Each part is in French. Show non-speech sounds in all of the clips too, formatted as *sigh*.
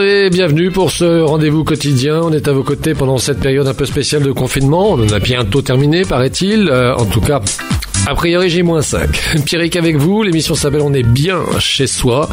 Et bienvenue pour ce rendez-vous quotidien. On est à vos côtés pendant cette période un peu spéciale de confinement. On en a bientôt terminé, paraît-il. Euh, en tout cas, a priori, J-5. Pierrick avec vous. L'émission s'appelle On est bien chez soi.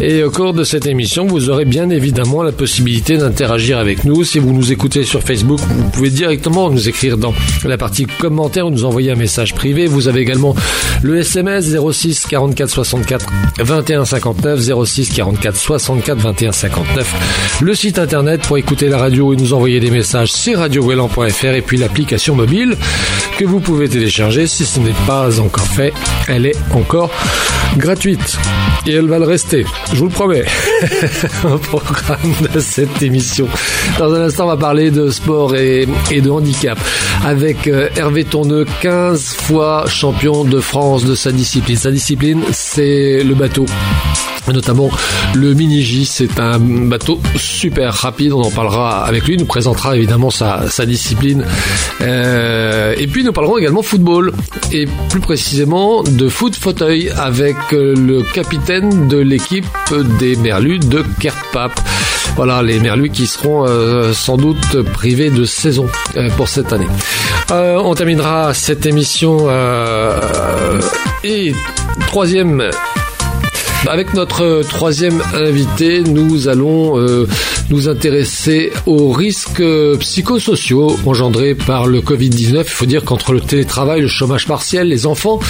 Et au cours de cette émission, vous aurez bien évidemment la possibilité d'interagir avec nous. Si vous nous écoutez sur Facebook, vous pouvez directement nous écrire dans la partie commentaires ou nous envoyer un message privé. Vous avez également le SMS 06 44 64 21 59 06 44 64 21 59. Le site internet pour écouter la radio et nous envoyer des messages, c'est radiowellan.fr et puis l'application mobile que vous pouvez télécharger si ce n'est pas encore fait. Elle est encore gratuite. Et elle va le rester, je vous le promets. *laughs* Au programme de cette émission. Dans un instant, on va parler de sport et, de handicap avec euh, Hervé Tourneux, 15 fois champion de France de sa discipline. Sa discipline, c'est le bateau notamment le Mini J. C'est un bateau super rapide. On en parlera avec lui. Nous présentera évidemment sa, sa discipline. Euh, et puis nous parlerons également football et plus précisément de foot fauteuil avec euh, le capitaine de l'équipe des Merlus de Kerpap. Voilà les Merlus qui seront euh, sans doute privés de saison euh, pour cette année. On terminera cette émission et troisième avec notre troisième invité, nous allons euh, nous intéresser aux risques psychosociaux engendrés par le Covid-19. Il faut dire qu'entre le télétravail, le chômage partiel, les enfants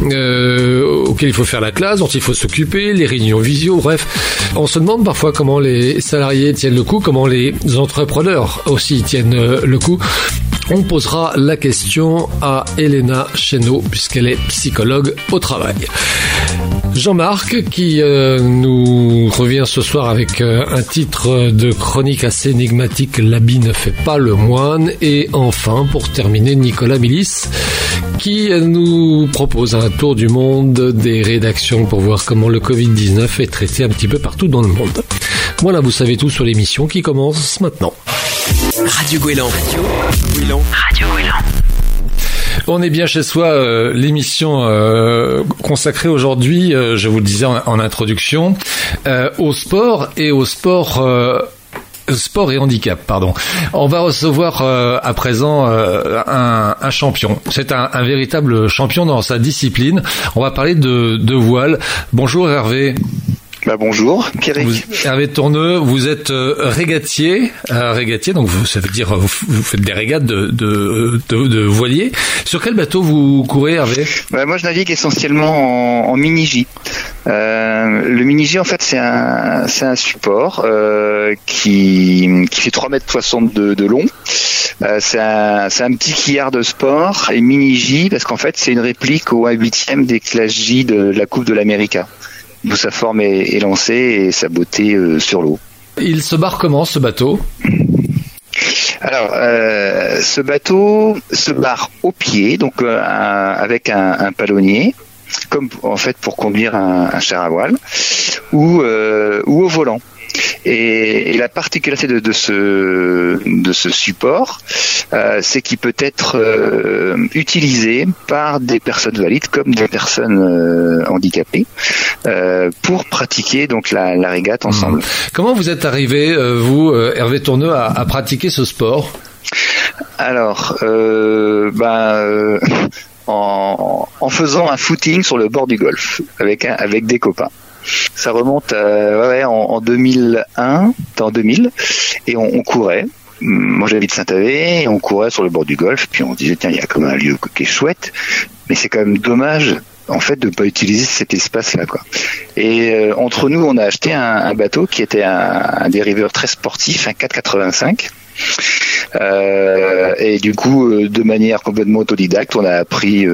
euh, auxquels il faut faire la classe, dont il faut s'occuper, les réunions visio, bref, on se demande parfois comment les salariés tiennent le coup, comment les entrepreneurs aussi tiennent euh, le coup. On posera la question à Elena Chéneau, puisqu'elle est psychologue au travail. Jean-Marc qui euh, nous revient ce soir avec euh, un titre de chronique assez énigmatique L'habit ne fait pas le moine et enfin pour terminer Nicolas Milis qui nous propose un tour du monde des rédactions pour voir comment le Covid-19 est traité un petit peu partout dans le monde. Voilà, vous savez tout sur l'émission qui commence maintenant. Radio Gouélan. Radio Radio on est bien chez soi, euh, l'émission euh, consacrée aujourd'hui, euh, je vous le disais en, introduction, au sport et au sport sport et handicap, pardon. On va recevoir à présent un, champion. C'est un, véritable champion dans sa discipline. On va parler de, de voile. Bonjour Hervé. Bah bonjour, Pierrick. Hervé Tourneux, vous êtes euh, régatier, euh, régatier, donc vous, ça veut dire vous, vous faites des régates de, de, de, voiliers. Sur quel bateau vous courez, Hervé? Bah, Moi, je navigue essentiellement en, en mini-J. Euh, le mini-J, en fait, c'est un, c'est un support euh, qui, qui fait 3 mètres 62 de long. Euh, c'est un, c'est un petit quillard de sport et mini-J parce qu'en fait, c'est une réplique au 1 8 des classes J de la Coupe de l'América d'où sa forme est, lancée et sa beauté euh, sur l'eau. Il se barre comment ce bateau? Alors, euh, ce bateau se barre au pied, donc euh, avec un, un, palonnier, comme en fait pour conduire un, un char à voile, ou, ou au volant. Et, la particularité de, ce, de ce support, euh, c'est qu'il peut être euh, utilisé par des personnes valides comme des personnes euh, handicapées pour pratiquer donc la, régate mmh. ensemble. Comment vous êtes arrivé, vous, Hervé Tourneux, à, pratiquer ce sport? Alors, ben, *laughs* en, en, faisant un footing sur le bord du golf avec, avec des copains. Ça remonte euh, en, en, 2001, en 2000, et on, courait. Moi j'habite Saint-Avé, et on courait sur le bord du golfe, puis on disait tiens il y a comme un lieu qui est chouette, mais c'est quand même dommage en fait de pas utiliser cet espace là. Et euh, entre nous on a acheté un, bateau qui était un, dériveur très sportif, un 485. Euh, et du coup, de manière complètement autodidacte, on a appris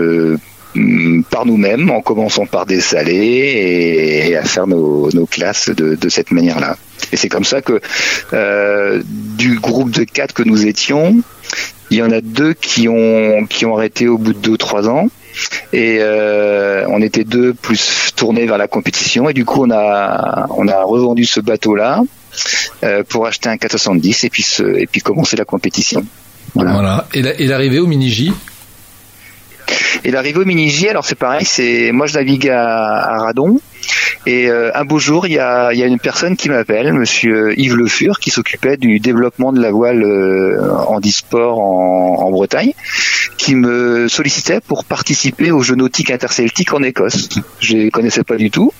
par nous-mêmes, en commençant par dessaler et, à faire nos, classes de, cette manière-là. Et c'est comme ça que euh, du groupe de quatre que nous étions, il y en a deux qui ont qui ont arrêté au bout de deux ou trois ans. Et euh, on était deux plus tournés vers la compétition. Et du coup, on a on a revendu ce bateau-là euh, pour acheter un 470 et puis et puis commencer la compétition. Voilà. Et l'arrivée au mini J et l'arrivée au mini alors c'est pareil, c'est moi je navigue à, Radon Et euh, un beau jour, il y a, y a une personne qui m'appelle, Monsieur Yves Le Fur, qui s'occupait du développement de la voile euh, en disport en, en Bretagne, qui me sollicitait pour participer aux Jeux nautiques interceltiques en Écosse. Je les connaissais pas du tout.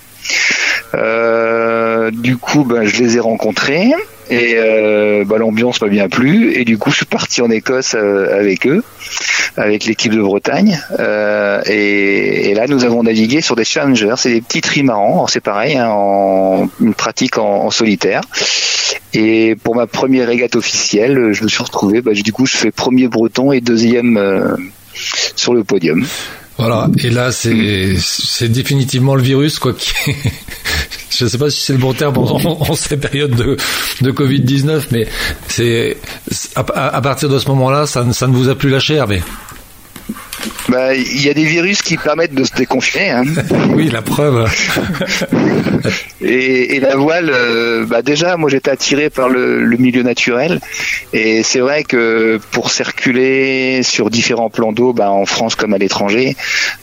Euh, du coup, ben, je les ai rencontrés et euh, bah, l'ambiance m'a bien plu et du coup, je suis parti en Écosse euh, avec eux, avec l'équipe de Bretagne. Euh, et, et, là, nous avons navigué sur des challengers, c'est des petits trimarans. C'est pareil, hein, en une pratique en, en, solitaire. Et pour ma première régate officielle, je me suis retrouvé. Bah, du coup, je fais premier breton et deuxième euh, sur le podium. Voilà, et là c'est c'est définitivement le virus quoi qui *laughs* je sais pas si c'est le bon terme en, en *laughs* ces périodes de de Covid 19 mais c'est à, à, partir de ce moment-là ça, ça ne vous a plus lâché Hervé. Il y a des virus qui permettent de se déconfiner. Hein. *laughs* oui, la preuve. *laughs* et, et, la voile, euh, bah déjà, moi j'étais attiré par le, le, milieu naturel. Et c'est vrai que pour circuler sur différents plans d'eau, bah, en France comme à l'étranger,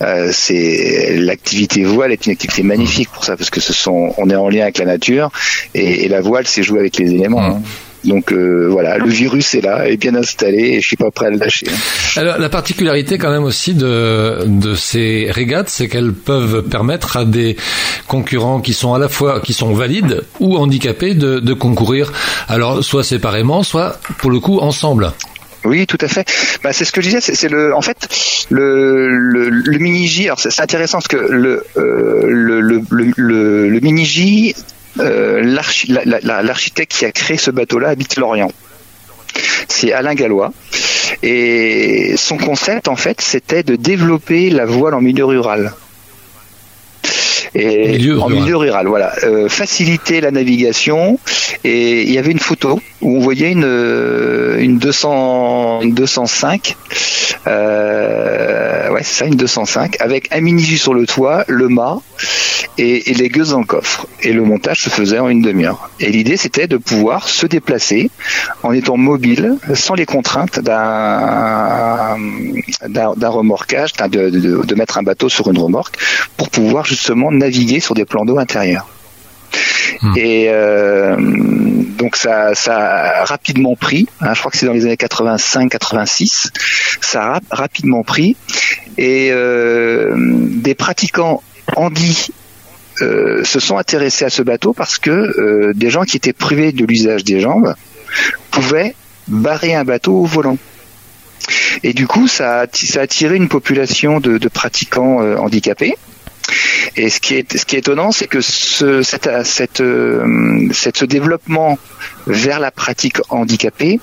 euh, c'est l'activité voile est une activité magnifique pour ça, parce que ce sont, on est en lien avec la nature. Et, et la voile, c'est jouer avec les éléments. Hein. Donc euh, voilà, le virus est là, est bien installé et je suis pas prêt à le lâcher. Alors la particularité quand même aussi de de ces régates, c'est qu'elles peuvent permettre à des concurrents qui sont à la fois qui sont valides ou handicapés de, de concourir. Alors soit séparément, soit pour le coup ensemble. Oui, tout à fait. Bah, c'est ce que je disais. C'est le, en fait, le, le, le mini J. Alors c'est intéressant parce que le, euh, le, le, le, le mini J euh, l'architecte qui a créé ce bateau-là habite Lorient. C'est Alain Gallois. Et son concept, en fait, c'était de développer la voile en milieu rural. Et milieu en rural. milieu rural, voilà, euh, faciliter la navigation. Et il y avait une photo où on voyait une une 200 une 205, euh, ouais c'est ça une 205 avec un mini sur le toit, le mât et, les gueuses le coffre. Et le montage se faisait en une demi-heure. Et l'idée c'était de pouvoir se déplacer en étant mobile sans les contraintes d'un remorquage, de, de mettre un bateau sur une remorque pour pouvoir justement naviguer sur des plans d'eau intérieurs. Mmh. Et euh, donc ça, ça a rapidement pris. Hein, je crois que c'est dans les années 85-86. Ça a rapidement pris. Et euh, des pratiquants handi euh, se sont intéressés à ce bateau parce que des gens qui étaient privés de l'usage des jambes pouvaient barrer un bateau au volant. Et du coup, ça a, attiré une population de, pratiquants handicapés. Et ce qui est, ce qui est étonnant, c'est que ce, cette, cette, euh, cette, ce développement vers la pratique handicapée,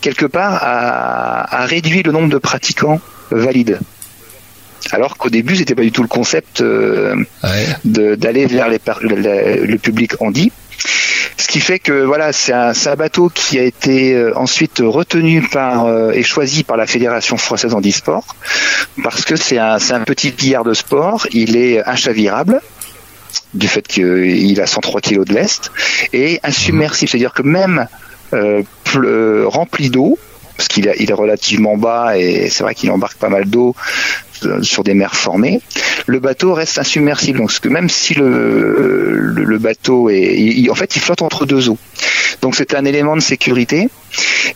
quelque part, a, a réduit le nombre de pratiquants valides. Alors qu'au début, c'était pas du tout le concept euh, ouais. d'aller vers les, le, le public handi. Ce qui fait que voilà, c'est un, bateau qui a été euh, ensuite retenu par euh, et choisi par la Fédération française handisport parce que c'est un, petit billard de sport. Il est inchavirable du fait qu'il a 103 kg de lest et insubmersible, c'est-à-dire que même euh, rempli d'eau, parce qu'il il est relativement bas et c'est vrai qu'il embarque pas mal d'eau sur des mers formées, le bateau reste insubmersible. Donc même si le, le bateau est, en fait, il flotte entre deux eaux. Donc c'est un élément de sécurité.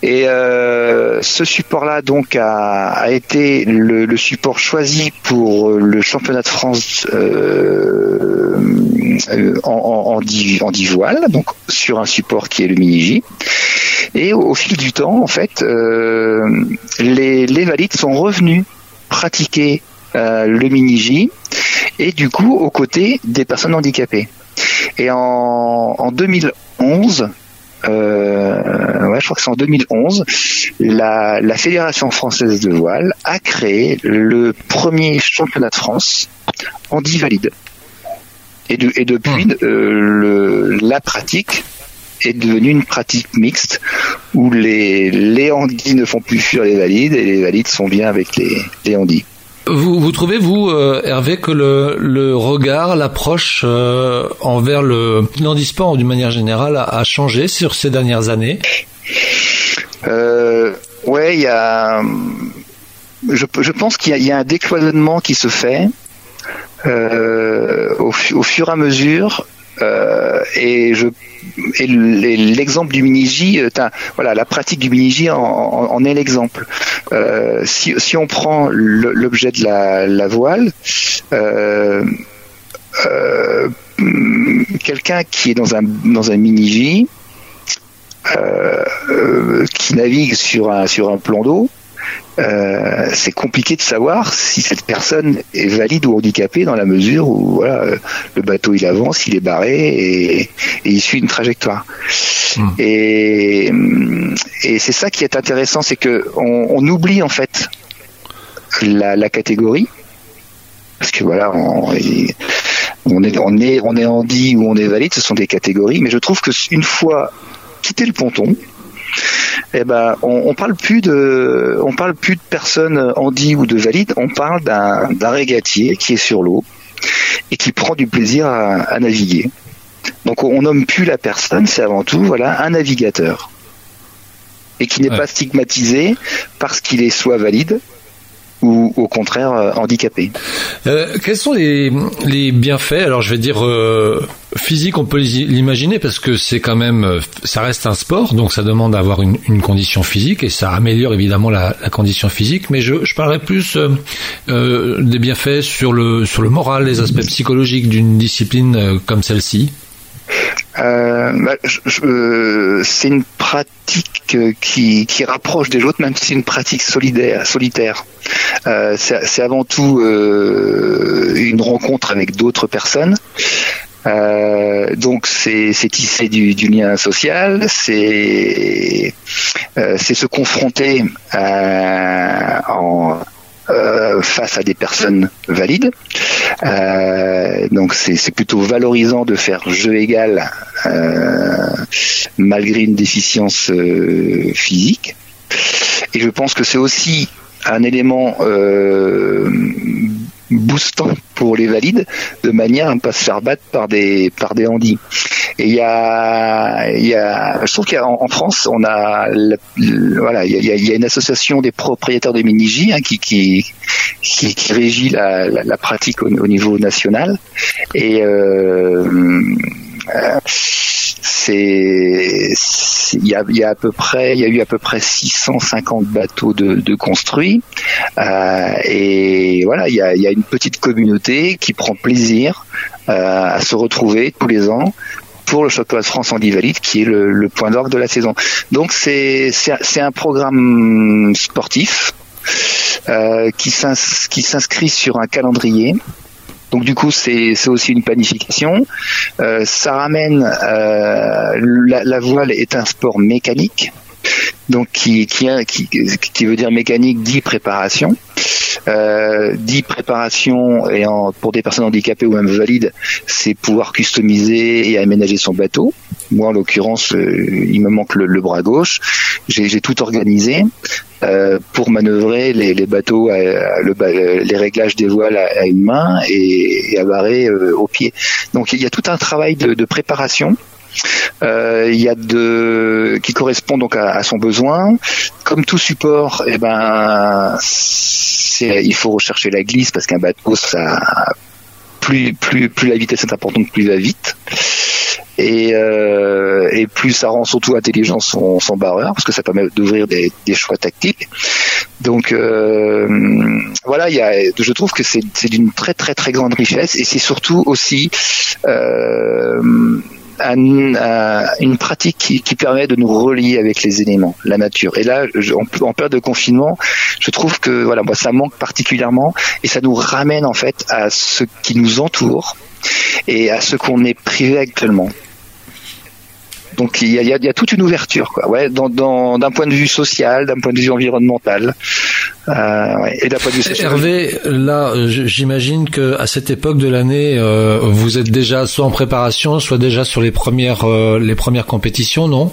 Et euh, ce support-là donc a, été le, support choisi pour le championnat de France euh, en, en, en, en voile, donc sur un support qui est le mini-J. Et au, fil du temps, en fait, euh, les, les valides sont revenus pratiquer euh, le mini-J et du coup aux côtés des personnes handicapées. Et en, en 2011, euh, ouais, je crois que c'est en 2011, la, la, Fédération française de voile a créé le premier championnat de France handi valide. Et, de, et depuis, mmh. euh, le, la pratique est devenue une pratique mixte où les, les handis ne font plus fuir les valides et les valides sont bien avec les, les handis. Vous, vous trouvez, vous, euh, Hervé, que le, le regard, l'approche euh, envers le handisport d'une manière générale a, a, changé sur ces dernières années? Euh, Ouais, il y a. Je, je pense qu'il y, y, a un décloisonnement qui se fait. au, fur et à mesure, et je et l'exemple du mini-J, voilà, la pratique du mini-J en, est l'exemple. si, on prend l'objet de la, voile, quelqu'un qui est dans un dans un mini-J, euh, qui navigue sur un sur un plan d'eau, euh, c'est compliqué de savoir si cette personne est valide ou handicapée dans la mesure où voilà, le bateau il avance, il est barré et, il suit une trajectoire. Hmm. Et, et c'est ça qui est intéressant, c'est que on, oublie en fait la, la catégorie parce que voilà, on, on est on est on est handi ou on est valide, ce sont des catégories, mais je trouve que une fois quitté le ponton, eh ben, on, parle plus de, on parle plus de personnes handi ou de valides, on parle d'un régatier qui est sur l'eau et qui prend du plaisir à, naviguer. Donc on nomme plus la personne, c'est avant tout voilà un navigateur. Et qui n'est pas stigmatisé parce qu'il est soit valide, ou au contraire euh, handicapés. Euh, quels sont les, bienfaits? Alors je vais dire euh, physique, on peut l'imaginer parce que c'est quand même, ça reste un sport, donc ça demande d'avoir une, condition physique et ça améliore évidemment la, condition physique. Mais je, je parlerai plus des bienfaits sur le sur le moral, les aspects psychologiques d'une discipline comme celle-ci. Euh, bah, c'est une pratique qui, qui rapproche des autres, même si c'est une pratique solidaire, solitaire. Euh, c'est avant tout euh, une rencontre avec d'autres personnes. Euh, donc c'est tisser du, du, lien social, c'est euh, se confronter en, euh, face à des personnes valides. Euh, donc c'est plutôt valorisant de faire jeu égal euh, malgré une déficience physique. Et je pense que c'est aussi un élément boostant pour les valides de manière à ne pas se faire battre par des par des handis. Et il y a, il y a, je trouve qu'en France, on a, voilà, il y a, y a, une association des propriétaires de mini-J hein, qui, qui, qui, qui, régit la, la, la pratique au, au, niveau national. Et euh c'est il y a, à peu près il y a eu à peu près 650 bateaux de, construits euh, et voilà il y a, une petite communauté qui prend plaisir euh, à se retrouver tous les ans pour le championnat de France en valide qui est le, point d'orgue de la saison. Donc c'est un programme sportif euh, qui s'inscrit sur un calendrier donc du coup, c'est aussi une planification. Euh, ça ramène euh, la, voile est un sport mécanique, donc qui qui, qui, veut dire mécanique dit préparation. Euh, dit préparation et en, pour des personnes handicapées ou même valides, c'est pouvoir customiser et aménager son bateau. Moi, en l'occurrence, il me manque le bras gauche. J'ai tout organisé. Euh, pour manœuvrer les, bateaux, le, les réglages des voiles à, une main et, à barrer euh, au pied. Donc il y a tout un travail de, préparation. Euh, il y a de qui correspond donc à, à, son besoin. Comme tout support, eh ben, il faut rechercher la glisse parce qu'un bateau, ça plus plus plus la vitesse est importante, plus il va vite et, euh, et plus ça rend surtout intelligent son, son barreur parce que ça permet d'ouvrir des, des, choix tactiques. Donc euh, voilà, il y a, je trouve que c'est d'une très très très grande richesse et c'est surtout aussi euh, une pratique qui, permet de nous relier avec les éléments, la nature. Et là, en, en, période de confinement, je trouve que voilà, moi ça manque particulièrement et ça nous ramène en fait à ce qui nous entoure et à ce qu'on est privé actuellement. Donc il y a, toute une ouverture, quoi. Ouais, d'un point de vue social, d'un point de vue environnemental, euh, et d'un point de vue Hervé, là, j'imagine que à cette époque de l'année, euh, vous êtes déjà soit en préparation, soit déjà sur les premières euh, les premières compétitions, non?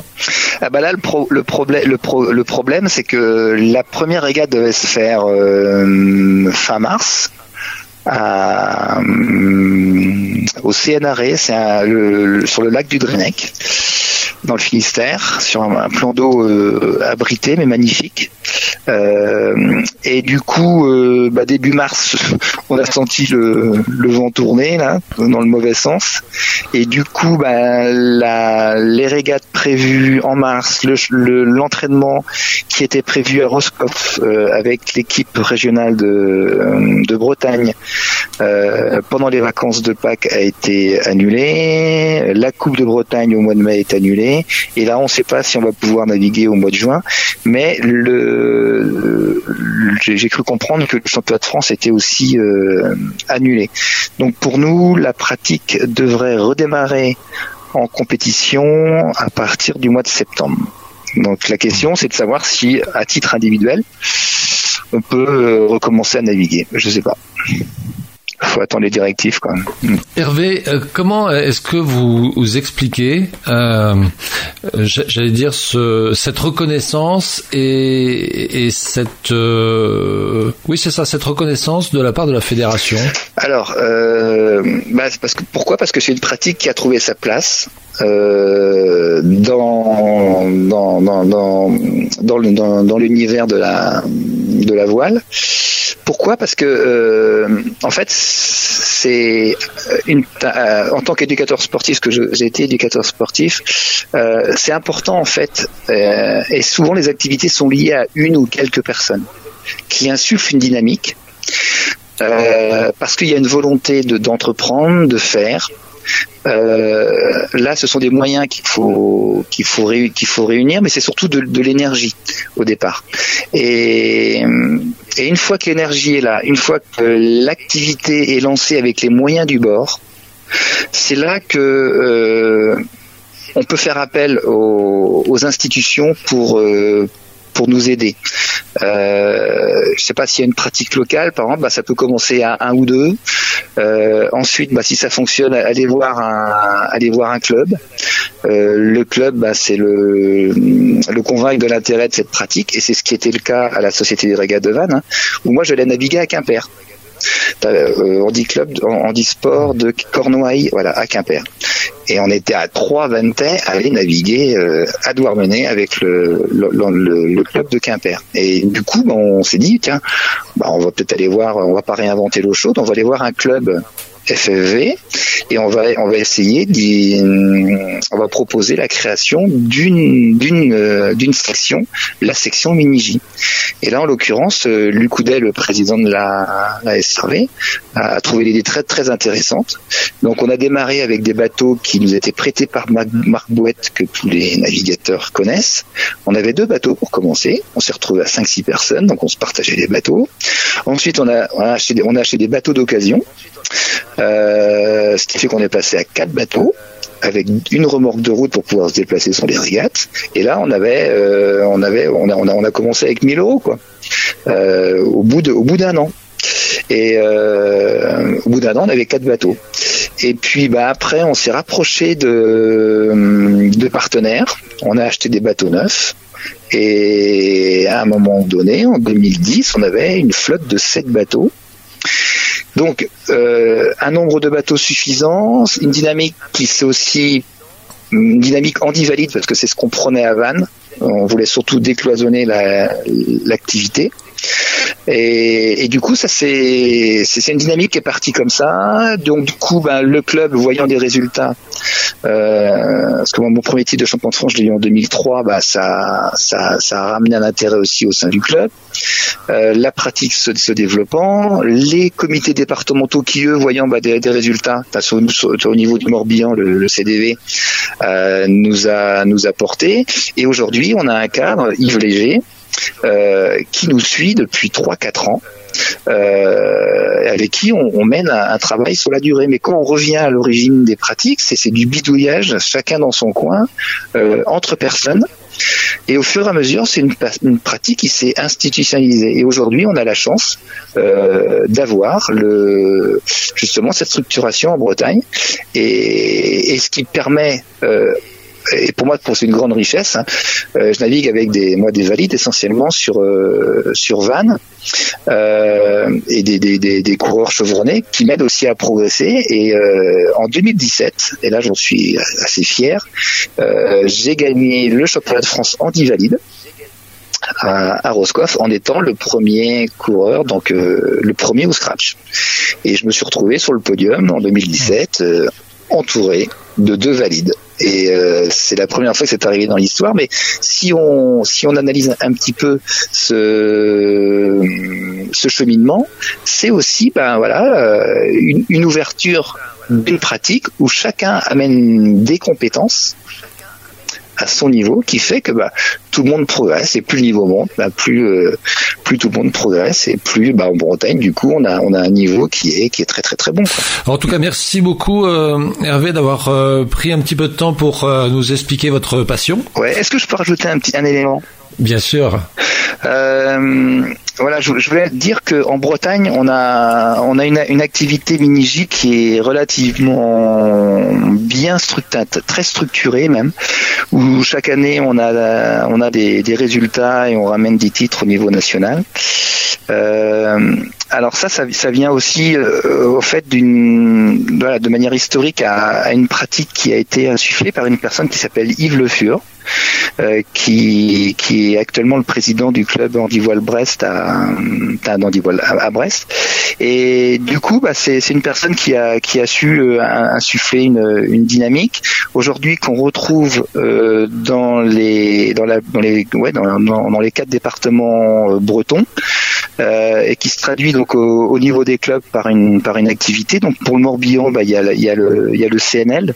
Ah bah là, le, le problème, le, le problème, c'est que la première régate devait se faire fin mars à, au CNRE, c'est sur le lac du Drennec. Dans le Finistère, sur un, plan d'eau euh, abrité mais magnifique. Euh, et du coup, euh, bah, début mars, on a senti le, vent tourner là, dans le mauvais sens. Et du coup, bah, la, les régates prévues en mars, l'entraînement qui était prévu à Roscoff avec l'équipe régionale de, de Bretagne pendant les vacances de Pâques a été annulé. La Coupe de Bretagne au mois de mai est annulée. Et là, on ne sait pas si on va pouvoir naviguer au mois de juin. Mais le, j'ai cru comprendre que le championnat de France était aussi euh, annulé. Donc pour nous, la pratique devrait redémarrer en compétition à partir du mois de septembre. Donc la question, c'est de savoir si, à titre individuel, on peut euh, recommencer à naviguer. Je ne sais pas faut attendre les directives. Quoi. Mm. Hervé, euh, comment est-ce que vous, vous expliquez, euh, j'allais dire, ce, cette reconnaissance et, et cette, euh, oui c'est ça, cette reconnaissance de la part de la fédération? Alors, euh, bah, parce que pourquoi? Parce que c'est une pratique qui a trouvé sa place. Euh, dans dans dans dans dans, dans l'univers de la de la voile pourquoi? Parce que euh, en fait, c'est une euh, en tant qu'éducateur sportif que j'ai été éducateur sportif, euh, c'est important en fait, et souvent les activités sont liées à une ou quelques personnes qui insufflent une dynamique. parce qu'il y a une volonté d'entreprendre, de faire, euh, là, ce sont des moyens qu'il faut qu'il faut qu'il faut réunir, mais c'est surtout de, l'énergie au départ. Et, une fois que l'énergie est là, une fois que l'activité est lancée avec les moyens du bord, c'est là que euh, on peut faire appel aux, aux institutions pour euh, pour nous aider. Euh, je sais pas s'il y a une pratique locale, par exemple, bah, ça peut commencer à un ou deux. Euh, ensuite, bah, si ça fonctionne, aller voir un, club. Euh, le club, bah, c'est le, convaincre de l'intérêt de cette pratique, et c'est ce qui était le cas à la Société des Régates de Vannes, hein, où moi je l'ai naviguer à Quimper. Euh, on dit club, on dit sport de Cornouailles, voilà, à Quimper et on était à trois vintains à aller naviguer euh, à Douarnenez avec le, club de Quimper. Et du coup, ben, on s'est dit, tiens, ben, on va peut-être aller voir, on va pas réinventer l'eau chaude, on va aller voir un club FFV et on va on va essayer on va proposer la création d'une d'une euh, d'une section la section mini et là en l'occurrence euh, Luc le président de la, SRV a trouvé l'idée très très intéressante. Donc on a démarré avec des bateaux qui nous étaient prêtés par Marc Bouette que tous les navigateurs connaissent. On avait deux bateaux pour commencer. On s'est retrouvé à 5 six personnes donc on se partageait les bateaux. Ensuite on a acheté on a acheté des bateaux d'occasion ce qui fait qu'on est passé à quatre bateaux avec une remorque de route pour pouvoir se déplacer sur les régates. Et là, on avait, euh, on avait, on a, on a, commencé avec 1000 euros, quoi. Euh, au bout de, au bout d'un an. Et au bout d'un an, on avait quatre bateaux. Et puis, bah après, on s'est rapproché de, de partenaires. On a acheté des bateaux neufs. Et à un moment donné, en 2010, on avait une flotte de sept bateaux donc, euh, un nombre de bateaux suffisant, une dynamique qui c'est aussi une dynamique anti-valide parce que c'est ce qu'on prenait à Vannes. On voulait surtout décloisonner l'activité. Et, du coup, ça c'est une dynamique qui est partie comme ça. Donc du coup, ben, le club voyant des résultats, euh, parce que mon premier titre de champion de France, je l'ai eu en 2003, bah ça, a ramené un intérêt aussi au sein du club. Euh, la pratique se, développant, les comités départementaux qui eux voyant bah, des, résultats, au, au, niveau du Morbihan, le, CDV euh, nous a nous. Et aujourd'hui, on a un cadre Yves Léger qui nous suit depuis 3-4 ans. Euh, avec qui on, mène un, travail sur la durée. Mais quand on revient à l'origine des pratiques, c'est du bidouillage, chacun dans son coin, euh, entre personnes. Et au fur et à mesure, c'est une, pratique qui s'est institutionnalisée. Et aujourd'hui, on a la chance euh, d'avoir justement cette structuration en Bretagne, et, ce qui permet euh, et pour moi, c'est une grande richesse. Hein. je navigue avec des, moi, des valides essentiellement sur sur Vannes et des, des, des, des, coureurs chevronnés qui m'aident aussi à progresser. Et en 2017, et là, j'en suis assez fier, j'ai gagné le championnat de France anti-valide à, à, Roscoff en étant le premier coureur, donc euh, le premier au scratch. Et je me suis retrouvé sur le podium en 2017, euh, entouré de deux valides. Et euh, c'est la première fois que c'est arrivé dans l'histoire. Mais si on si on analyse un petit peu ce ce cheminement, c'est aussi ben voilà une, une ouverture d'une pratique où chacun amène des compétences à son niveau qui fait que bah, tout le monde progresse et plus le niveau monte, bah, plus euh, plus tout le monde progresse et plus bah, en Bretagne du coup on a on a un niveau qui est qui est très très très bon. en tout cas merci beaucoup euh, Hervé d'avoir euh, pris un petit peu de temps pour nous expliquer votre passion. Ouais, est-ce que je peux rajouter un petit un élément? Bien sûr. Euh, voilà, je, voulais dire qu'en Bretagne, on a, on a une, une activité mini qui est relativement bien structurée, très structurée même, où chaque année on a, on a des, des résultats et on ramène des titres au niveau national. Euh, alors ça, ça, vient aussi euh, au fait d'une, voilà, de manière historique à, à, une pratique qui a été insufflée par une personne qui s'appelle Yves Le Fur, euh, qui, qui est actuellement le président du club Handivoile Brest à, à, à, Brest. Et du coup, bah, c'est une personne qui a, qui a su euh, insuffler une, une dynamique. Aujourd'hui, qu'on retrouve euh, dans les dans, la, dans les ouais, dans, dans, les quatre départements bretons. Euh, et qui se traduit donc au, au, niveau des clubs par une par une activité. Donc pour le Morbihan, bah, il y a le CNL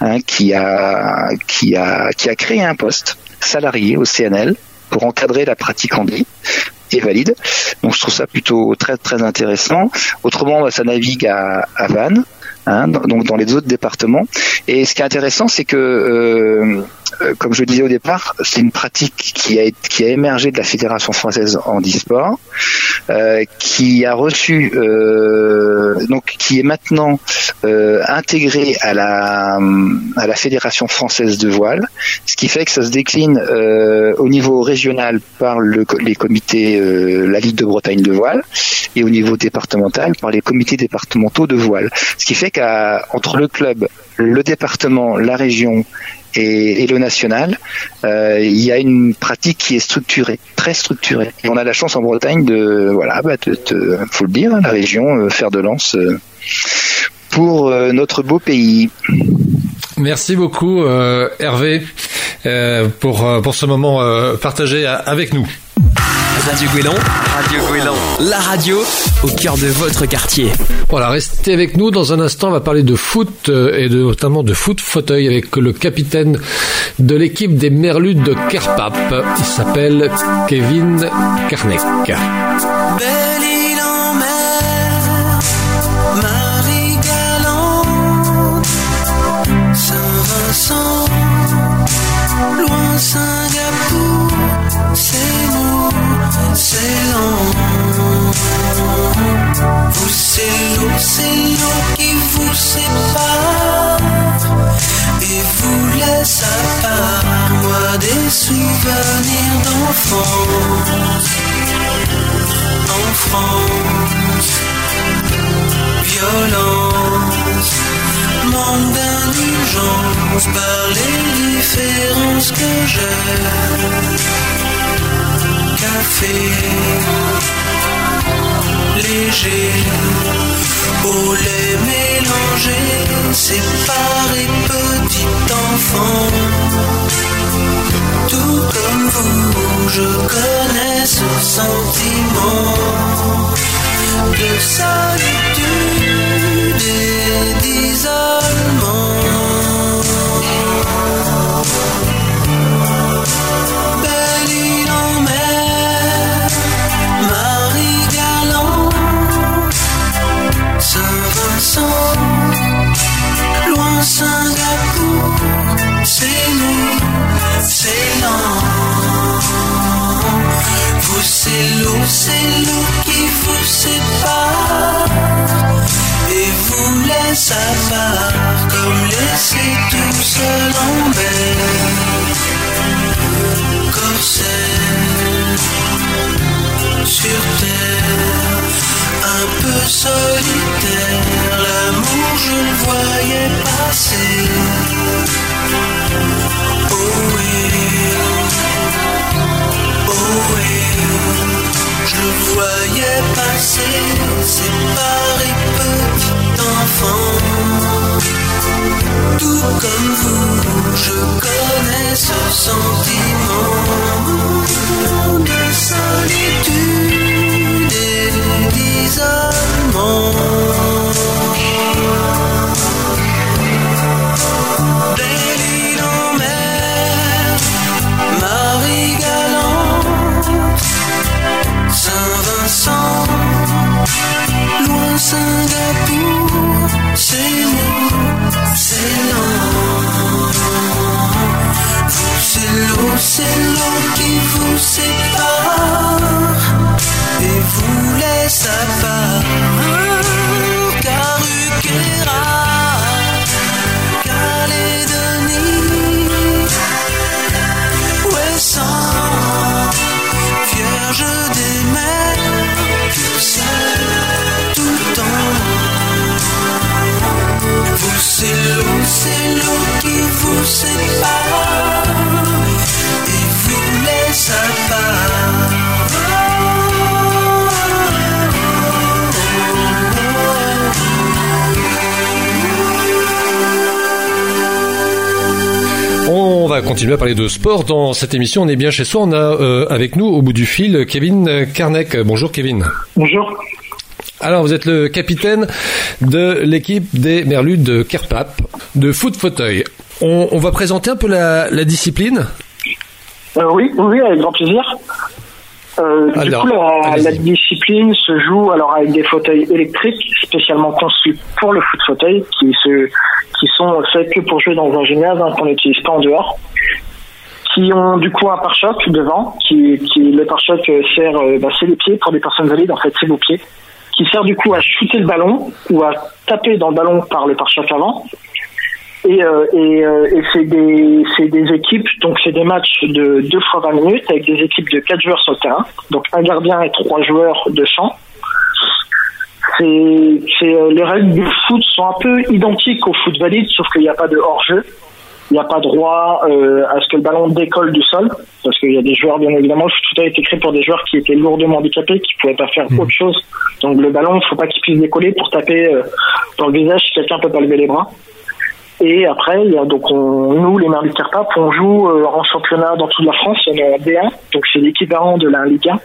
hein, qui a qui a qui a créé un poste salarié au CNL pour encadrer la pratique en vie et valide. Donc je trouve ça plutôt très très intéressant. Autrement, bah, ça navigue à Vannes, hein, donc dans les autres départements. Et ce qui est intéressant, c'est que euh, euh, comme je le disais au départ, c'est une pratique qui a, émergé de la Fédération française en e-sport, euh, qui a reçu, euh, donc qui est maintenant euh, intégrée à la, à la Fédération française de voile, ce qui fait que ça se décline euh, au niveau régional par le, les comités, la Ligue de Bretagne de voile, et au niveau départemental par les comités départementaux de voile. Ce qui fait qu'entre le club, le département, la région et, le national, euh, il y a une pratique qui est structurée, très structurée. On a la chance en Bretagne de, voilà, bah, faut le dire, hein, la région, euh, faire de lance euh, pour notre beau pays. Merci beaucoup Hervé pour, pour ce moment partagé avec nous. Radio Guélan, Radio Guélan, la radio au cœur de votre quartier. Voilà, restez avec nous. Dans un instant, on va parler de foot euh, et de, notamment de foot fauteuil avec le capitaine de l'équipe des Merlus de Kerpap. Il s'appelle Kevin Karnek. Laisse à. Moi, des souvenirs d'enfance, en France, violence, manque d'indulgence par les différences que j'ai. Café léger, au lait mélangé, séparé petit enfant. Tout comme vous, je connais ce sentiment de solitude et d'isolement. Singapour, c'est nous, c'est lent. Vous, c'est l'eau, c'est l'eau qui vous sépare et vous laisse à part comme les passé tout seul en mer. Corsaire, sur terre, un peu solitaire, l'amour je le voyais passer. Oh oui, oh oui, je le voyais passer, séparé petit enfant. Tout comme vous, je connais ce sentiment de solitude d'isolement. Belle continuer à parler de sport dans cette émission. On est bien chez soi. On a euh, avec nous au bout du fil Kevin Karnek. Bonjour Kevin. Bonjour. Alors vous êtes le capitaine de l'équipe des Merlus de Kerpap de foot fauteuil. On, on va présenter un peu la, la discipline. Euh, oui, oui, avec grand plaisir. Euh, du coup, la, discipline se joue alors avec des fauteuils électriques spécialement conçus pour le foot fauteuil, qui, se, qui sont faits que pour jouer dans un gymnase, hein, qu'on n'utilise pas en dehors, qui ont du coup un pare-choc devant, qui, qui le pare-choc sert, euh, bah, c'est les pieds pour des personnes valides, en fait, c'est vos pieds, qui sert du coup à shooter le ballon ou à taper dans le ballon par le pare-choc avant. Et, euh, et, euh, et c'est des, des équipes, donc c'est des matchs de 2 fois 20 minutes avec des équipes de 4 joueurs sur le terrain, donc un gardien et trois joueurs de champ. C'est, euh, les règles du foot sont un peu identiques au foot valide, sauf qu'il n'y a pas de hors-jeu. Il n'y a pas droit euh, à ce que le ballon décolle du sol, parce qu'il y a des joueurs, bien évidemment, le foot a été créé pour des joueurs qui étaient lourdement handicapés, qui ne pouvaient pas faire autre chose. Donc le ballon, il ne faut pas qu'il puisse décoller pour taper dans le visage si quelqu'un peut pas lever les bras. Et après, il y a donc on, nous, les Merlus Carpap, on joue euh, en championnat dans toute la France, on est en D1, donc c'est l'équivalent de la Ligue 1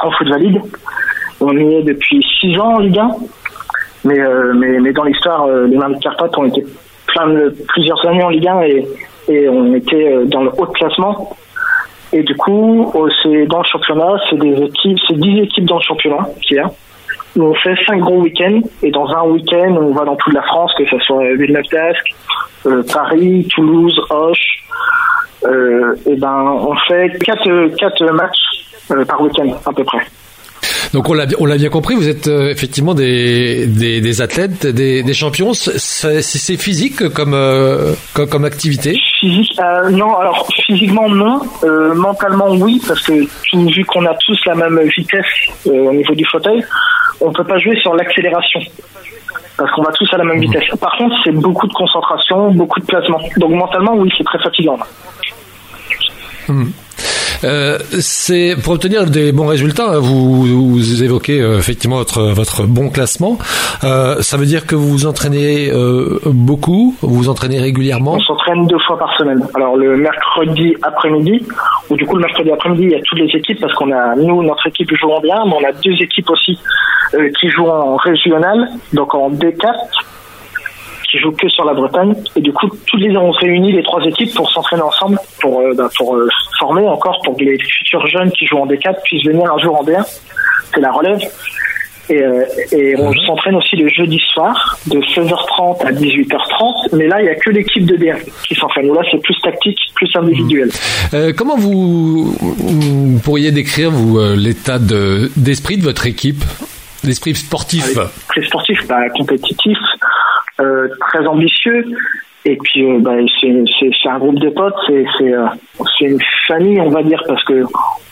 en foot valide. On y est depuis 6 ans en Ligue 1, mais, euh, mais, mais dans l'histoire, euh, les Merlus Carpap ont été plein de, plusieurs années en Ligue 1 et, et on était euh, dans le haut de classement. Et du coup, euh, c'est dans le championnat, c'est des équipes, c'est 10 équipes dans le championnat qu'il y a. On fait cinq gros week-ends et dans un week-end on va dans toute la France, que ce soit Villeneuve d'Ascq, euh, Paris, Toulouse, Auch. Euh, et ben on fait quatre quatre matchs euh, par week-end à peu près. Donc on l'a bien- on l'a bien compris. Vous êtes euh, effectivement des, des, des athlètes, des, des champions. C'est- physique comme, euh, comme comme activité. Physique, euh, non, alors physiquement non, euh, mentalement oui, parce que tout- vu qu'on a tous la même vitesse euh, au niveau du fauteuil, on peut pas jouer sur l'accélération. Parce qu'on va tous à la même vitesse. Par contre, c'est beaucoup de concentration, beaucoup de placement. Donc mentalement, oui, c'est très fatigant. Euh, c'est pour obtenir des bons résultats. hein, Vous, évoquez euh, effectivement votre votre bon classement. Euh, ça veut dire que vous vous entraînez beaucoup, vous vous entraînez régulièrement. On s'entraîne deux fois par semaine. Alors le mercredi après-midi, ou du coup le mercredi après-midi, il y a toutes les équipes parce qu'on a, nous, notre équipe joue en bien, mais on a deux équipes aussi qui jouent en régional, donc en D4, qui jouent que sur la Bretagne. Et du coup, tous les ans, on se réunit les trois équipes pour s'entraîner ensemble, pour, euh, bah, pour euh, former encore, pour que les futurs jeunes qui jouent en D4 puissent venir un jour en D1. C'est la relève. Et, euh, et on s'entraîne aussi le jeudi soir de 16h30 à 18h30, mais là il y a que l'équipe de D1 qui s'entraîne. Là c'est plus tactique, plus individuel. Euh, comment vous, vous pourriez décrire vous l'état de- d'esprit de votre équipe, l'esprit sportif? Très sportif, bah, compétitif, euh, très ambitieux. Et puis, euh, bah, c'est un groupe de potes, c'est c'est euh, une famille, on va dire, parce que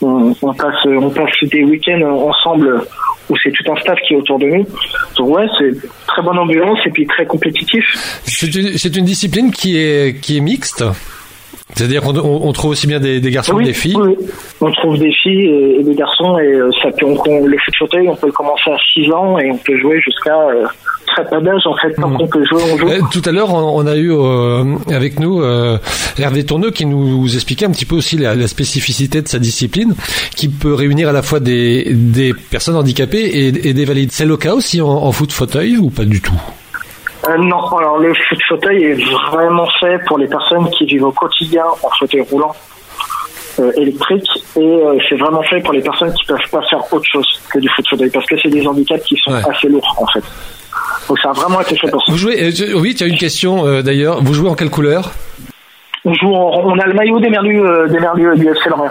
on, on passe on passe des week-ends ensemble où c'est tout un staff qui est autour de nous. Donc ouais, c'est très bonne ambiance et puis très compétitif. C'est une, c'est une discipline qui est, qui est mixte. C'est-à-dire qu'on on, trouve aussi bien des, des garçons que des filles. oui. On trouve des filles et, et des garçons et euh, ça peut, on- on- le foot fauteuil, on peut le commencer à 6 ans et on peut jouer jusqu'à euh, très pas d'âge en fait. Tant Mhm. qu'on peut jouer, on joue. Euh, Tout à l'heure, on on a eu euh, avec nous euh, Hervé Tourneux qui nous expliquait un petit peu aussi la, la spécificité de sa discipline, qui peut réunir à la fois des, des personnes handicapées et, et des valides. C'est le cas aussi en, en foot fauteuil ou pas du tout? Euh, non, alors le fauteuil est vraiment fait pour les personnes qui vivent au quotidien en fauteuil roulant euh, électrique et euh, c'est vraiment fait pour les personnes qui peuvent pas faire autre chose que du foot fauteuil parce que c'est des handicaps qui sont Ouais. assez lourds en fait. Donc ça a vraiment été fait pour ça. Vous jouez euh, je- Oui, tu as une question euh, d'ailleurs. Vous jouez en quelle couleur? On joue, en- on a le maillot des merlus, euh, des merlus du FC Lorient.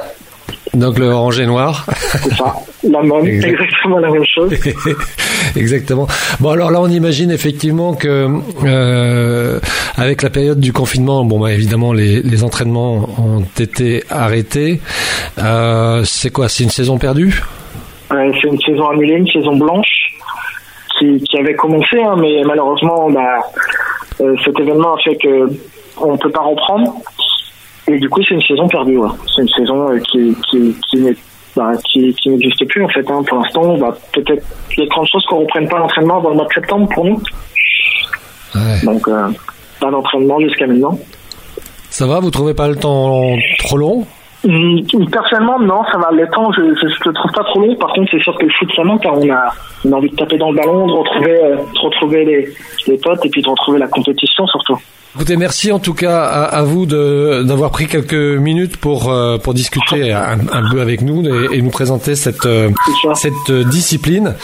Donc le orange et noir. C'est ça, la même, *laughs* Exact. exactement la même chose. *laughs* Exactement. Bon alors là on imagine effectivement que euh, avec la période du confinement, bon bah évidemment les, les entraînements ont été arrêtés. Euh, c'est quoi? C'est une saison perdue? Euh, c'est une saison annulée, une saison blanche qui, qui avait commencé, hein, mais malheureusement, bah, euh, cet événement a fait que on peut pas reprendre. Et du coup, c'est une saison perdue. ouais. C'est une saison euh, qui, qui, qui n'est bah, qui, qui n'existe plus en fait. Hein. Pour l'instant, bah, peut-être il y a de grandes chances qu'on reprenne pas l'entraînement avant le mois de septembre pour nous. Ouais. Donc, euh, pas d'entraînement jusqu'à maintenant. Ça va Vous trouvez pas le temps trop long? Hum, Personnellement, non, ça va. Le temps, je, je, je le trouve pas trop long. Par contre, c'est sûr que le foot, ça manque. car on a, on a envie de taper dans le ballon, de retrouver, euh, de retrouver les, les potes et puis de retrouver la compétition surtout. Écoutez, merci en tout cas à, à vous de- d'avoir pris quelques minutes pour euh, pour discuter un, un peu avec nous et, et nous présenter cette euh, cette euh, discipline.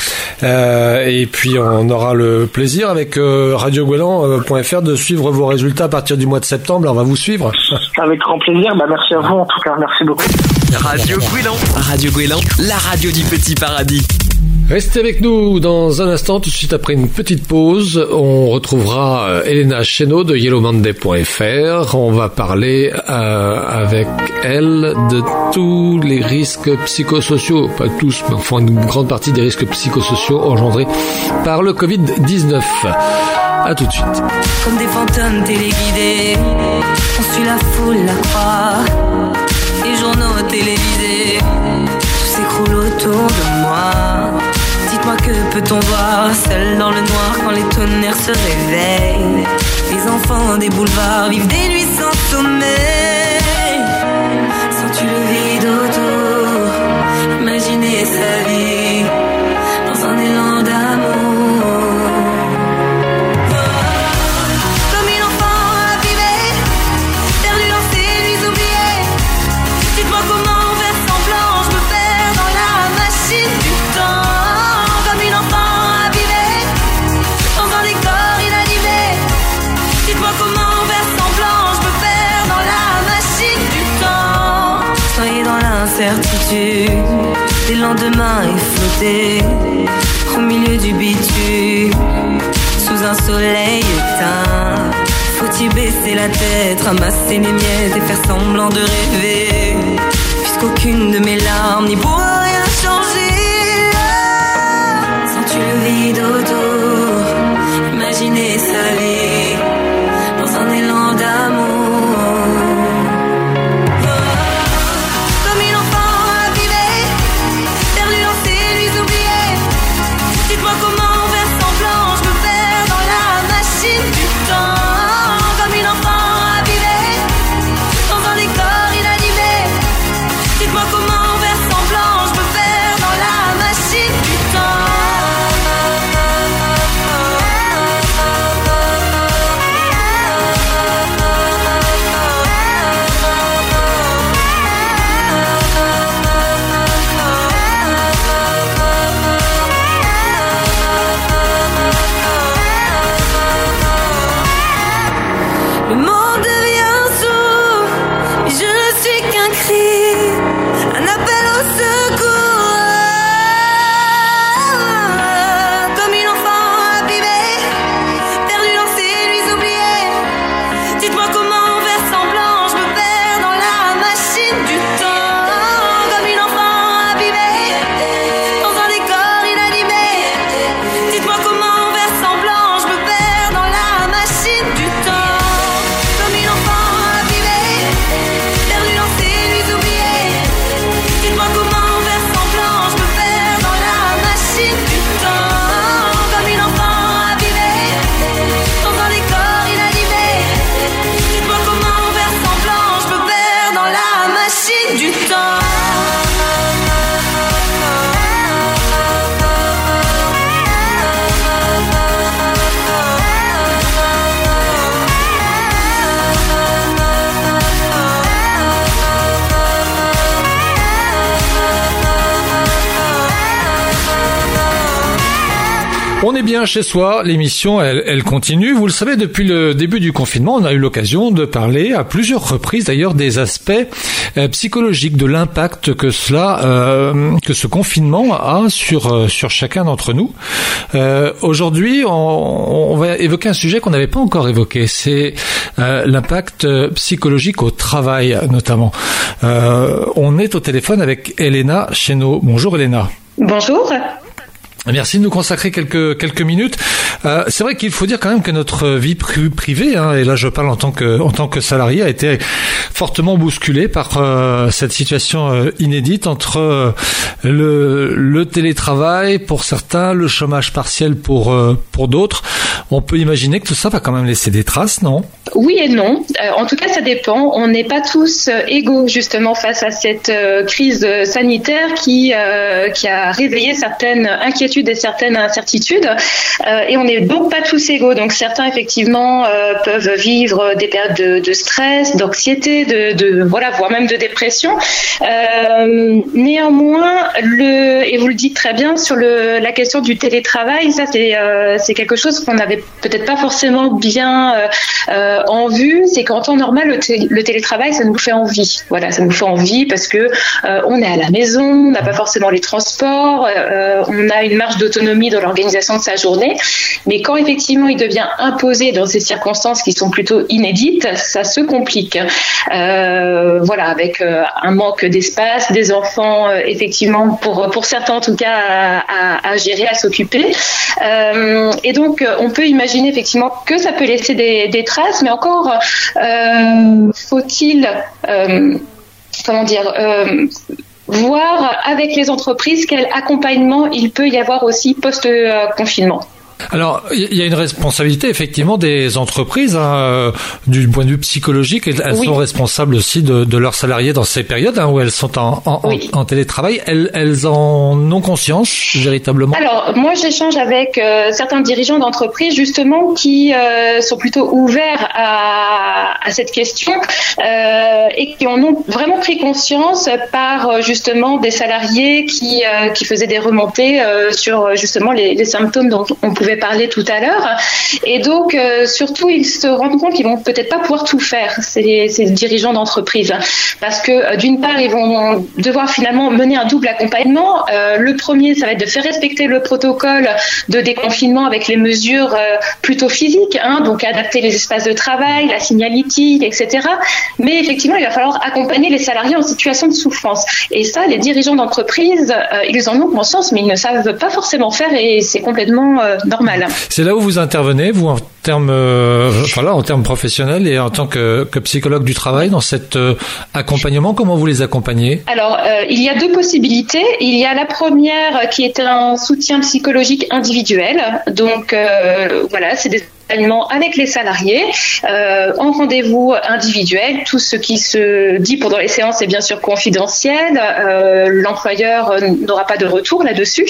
Euh, et puis on aura le plaisir avec euh, radioguelan.fr de suivre vos résultats à partir du mois de septembre. On va vous suivre. Avec grand plaisir. Bah, merci à vous en tout cas. Merci beaucoup. Radio Gouélan. Radio Gouélan, la radio du petit paradis. Restez avec nous dans un instant, tout de suite après une petite pause. On retrouvera euh, Elena Cheno de yellowmonday.fr. On va parler euh, avec elle de tous les risques psychosociaux, pas tous, mais enfin une grande partie des risques psychosociaux engendrés par le Covid-19. À tout de suite. Comme des fantômes téléguidés, on suit la foule, la croix. Tout s'écroule autour de moi. Dites-moi que peut-on voir seul dans le noir quand les tonnerres se réveillent? Les enfants des boulevards vivent des nuits sans sommeil. Au milieu du bitume sous un soleil éteint. Faut-il baisser la tête, ramasser les miettes et faire semblant de rêver? Puisqu'aucune de mes larmes n'y pourra rien changer. Sens-tu le vide autour? Imaginez sa vie bien chez soi, l'émission elle, continue. Vous le savez, depuis le début du confinement, on a eu l'occasion de parler à plusieurs reprises d'ailleurs des aspects euh, psychologiques, de l'impact que cela, euh, que ce confinement a sur euh, sur chacun d'entre nous. Aujourd'hui, on, on va évoquer un sujet qu'on n'avait pas encore évoqué, c'est l'impact psychologique au travail notamment. On est au téléphone avec Elena Cheno. Bonjour Elena. Bonjour. Merci de nous consacrer quelques quelques minutes. Euh, c'est vrai qu'il faut dire quand même que notre vie pri- privée, hein, et là je parle en tant que en tant que salarié, a été fortement bousculée par euh, cette situation euh, inédite entre le, télétravail pour certains, le chômage partiel pour pour d'autres. On peut imaginer que tout ça va quand même laisser des traces, non? Oui et non. Euh, en tout cas, ça dépend. On n'est pas tous euh, égaux justement face à cette euh, crise sanitaire qui qui a réveillé certaines inquiétudes et certaines incertitudes. Et on n'est donc pas tous égaux. Donc certains effectivement peuvent vivre des périodes de, stress, d'anxiété, de, voilà, voire même de dépression. Néanmoins, le et vous le dites très bien sur la question du télétravail, ça c'est c'est quelque chose qu'on n'avait peut-être pas forcément bien en vue. C'est qu'en temps normal, le, té- le télétravail, ça nous fait envie. Voilà, ça nous fait envie parce que euh, on est à la maison, on n'a pas forcément les transports, euh, on a une marge d'autonomie dans l'organisation de sa journée. Mais quand effectivement il devient imposé dans ces circonstances qui sont plutôt inédites, ça se complique. Euh, voilà, avec un manque d'espace, des enfants effectivement pour pour certains en tout cas à, gérer, à s'occuper. Et donc on peut imaginer effectivement que ça peut laisser des, des traces, mais encore euh, faut-il euh, euh, voir avec les entreprises quel accompagnement il peut y avoir aussi post-confinement. Alors, il y a une responsabilité effectivement des entreprises hein, euh, du point de vue psychologique. Elles, Oui. sont responsables aussi de, de leurs salariés dans ces périodes hein, où elles sont en, en, en- Oui. en télétravail. Elles, elles en ont conscience véritablement? Alors, moi, j'échange avec euh, certains dirigeants d'entreprises, justement, qui euh, sont plutôt ouverts à, à cette question euh, et qui en ont vraiment pris conscience par, euh, justement, des salariés qui, euh, qui faisaient des remontées sur, justement, les, les symptômes dont on pouvait parler tout à l'heure. Et donc, euh, surtout, ils se rendent compte qu'ils vont peut-être pas pouvoir tout faire, ces, dirigeants d'entreprise. Parce que, euh, d'une part, ils vont devoir finalement mener un double accompagnement. Euh, le premier, ça va être de faire respecter le protocole de déconfinement avec les mesures plutôt physiques, hein, donc adapter les espaces de travail, la signalétique, etc. Mais effectivement, il va falloir accompagner les salariés en situation de souffrance. Et ça, les dirigeants d'entreprise, ils en ont conscience, mais ils ne savent pas forcément faire et c'est complètement normal. C'est là où vous intervenez, vous en termes, euh, voilà, en termes professionnels et en tant que, que psychologue du travail dans cet euh, accompagnement. Comment vous les accompagnez? Alors, euh, il y a deux possibilités. Il y a la première euh, qui est un soutien psychologique individuel. Donc, euh, voilà, c'est des accompagnements avec les salariés euh, en rendez-vous individuel. Tout ce qui se dit pendant les séances est bien sûr confidentiel. Euh, L'employeur euh, n'aura pas de retour là-dessus.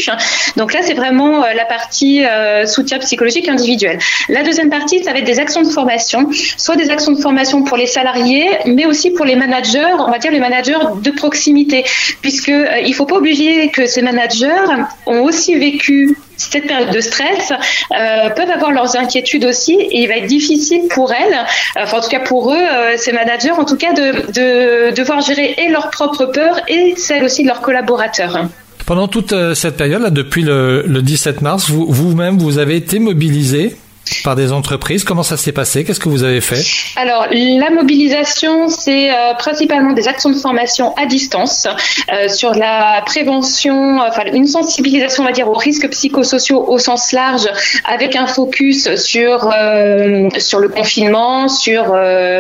Donc là, c'est vraiment la partie soutien psychologique individuel. La deuxième partie, ça va être des actions de formation, soit des actions de formation pour les salariés, mais aussi pour les managers, on va dire les managers de proximité, puisque il faut pas oublier que ces managers ont aussi vécu cette période de stress, euh, peuvent avoir leurs inquiétudes aussi, et il va être difficile pour elles, euh, enfin en tout cas pour eux, euh, ces managers, en tout cas de, de devoir gérer et leurs propres peurs et celles aussi de leurs collaborateurs. Pendant toute euh, cette période, là, depuis le, le 17 mars, vous- vous-même, vous, avez été mobilisé par des entreprises. Comment ça s'est passé? Qu'est-ce que vous avez fait? Alors, la mobilisation, c'est euh, principalement des actions de formation à distance euh, sur la prévention, enfin une sensibilisation, on va dire, aux risques psychosociaux au sens large, avec un focus sur euh, sur le confinement, sur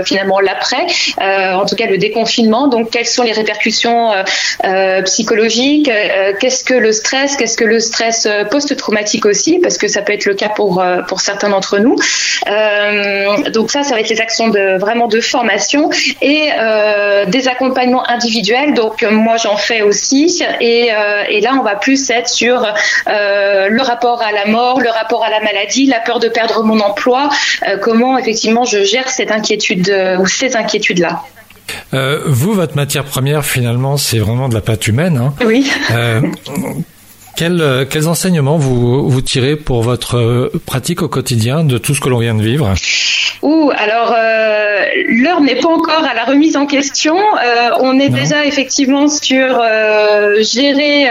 finalement l'après, en tout cas le déconfinement. Donc, quelles sont les répercussions psychologiques? Qu'est-ce que le stress? Qu'est-ce que le stress post-traumatique aussi? Parce que ça peut être le cas pour pour certains d'entre nous. Euh, donc ça, ça va être les actions de vraiment de formation et euh, des accompagnements individuels. Donc euh, moi, j'en fais aussi. Et, euh, et là, on va plus être sur le rapport à la mort, le rapport à la maladie, la peur de perdre mon emploi. comment effectivement je gère cette inquiétude ou ces inquiétudes là. Euh, Vous, votre matière première, finalement, c'est vraiment de la pâte humaine. Hein. Oui. Euh, Quels, euh, quels enseignements vous, vous tirez pour votre euh, pratique au quotidien de tout ce que l'on vient de vivre? Ouh, alors euh, l'heure n'est pas encore à la remise en question. Euh, on est déjà effectivement sur euh, gérer,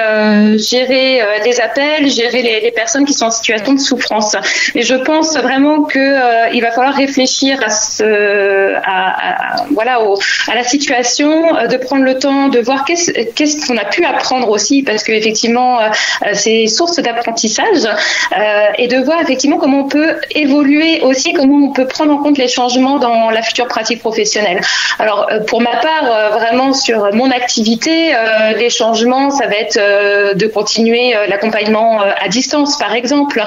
gérer les appels, gérer les, les personnes qui sont en situation de souffrance. Et je pense vraiment que il va falloir réfléchir à, ce, à, à- voilà, au- à la situation, de prendre le temps de voir qu'est-ce qu'on a pu apprendre aussi, parce que euh, euh, c'est source d'apprentissage, euh, et de voir effectivement comment on peut évoluer aussi, comment on peut prendre en compte les changements dans la future pratique professionnelle. Alors euh, pour ma part, vraiment sur mon activité, les changements, ça va être de continuer l'accompagnement à distance, par exemple.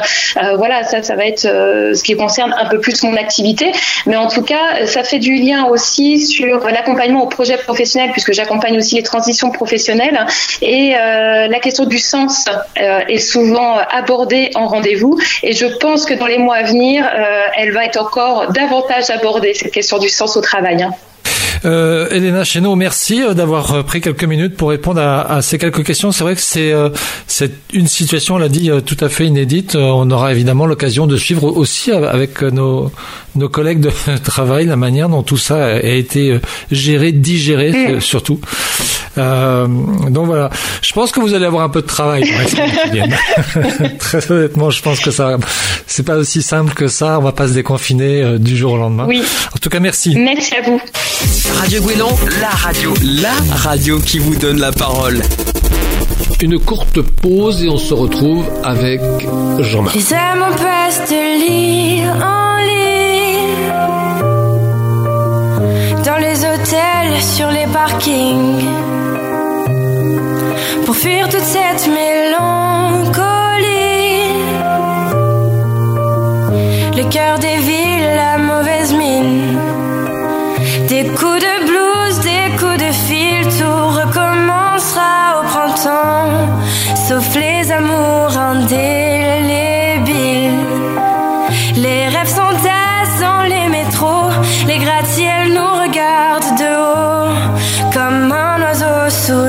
Voilà, ça, ça va être ce qui concerne un peu plus mon activité, mais en tout cas, ça fait du lien aussi sur l'accompagnement au projet professionnel, puisque j'accompagne aussi les transitions professionnelles et la question du sens est souvent abordée en rendez-vous. Et je pense que dans les mois à venir, euh, elle va être encore davantage abordée cette question du sens au travail. Euh, Elena Cheno, merci euh, d'avoir euh, pris quelques minutes pour répondre à, à ces quelques questions. C'est vrai que c'est euh, une situation, on l'a dit, euh, tout à fait inédite. On aura évidemment l'occasion de suivre aussi avec nos, nos collègues de *laughs* travail la manière dont tout ça a été géré, digéré euh, surtout. Euh, donc voilà, je pense que vous allez avoir un peu de travail. *laughs* Très honnêtement, je pense que ça, c'est pas aussi simple que ça. On va pas se déconfiner du jour au lendemain. Oui. En tout cas, merci. Merci à vous. Radio Guélan, la radio, la radio qui vous donne la parole. Une courte pause et on se retrouve avec Jean-Marc. Les âmes en passe de lit en lit Dans les hôtels, sur les parkings. Pour fuir toute cette mélancolie. Le cœur des villes, la mauvaise mine Des coups de blues, des coups de fil Tout recommencera au printemps. Sauf les amours indélébiles. Les rêves s'entassent dans les métros. Les gratte-ciels nous regardent de haut Comme un oiseau sous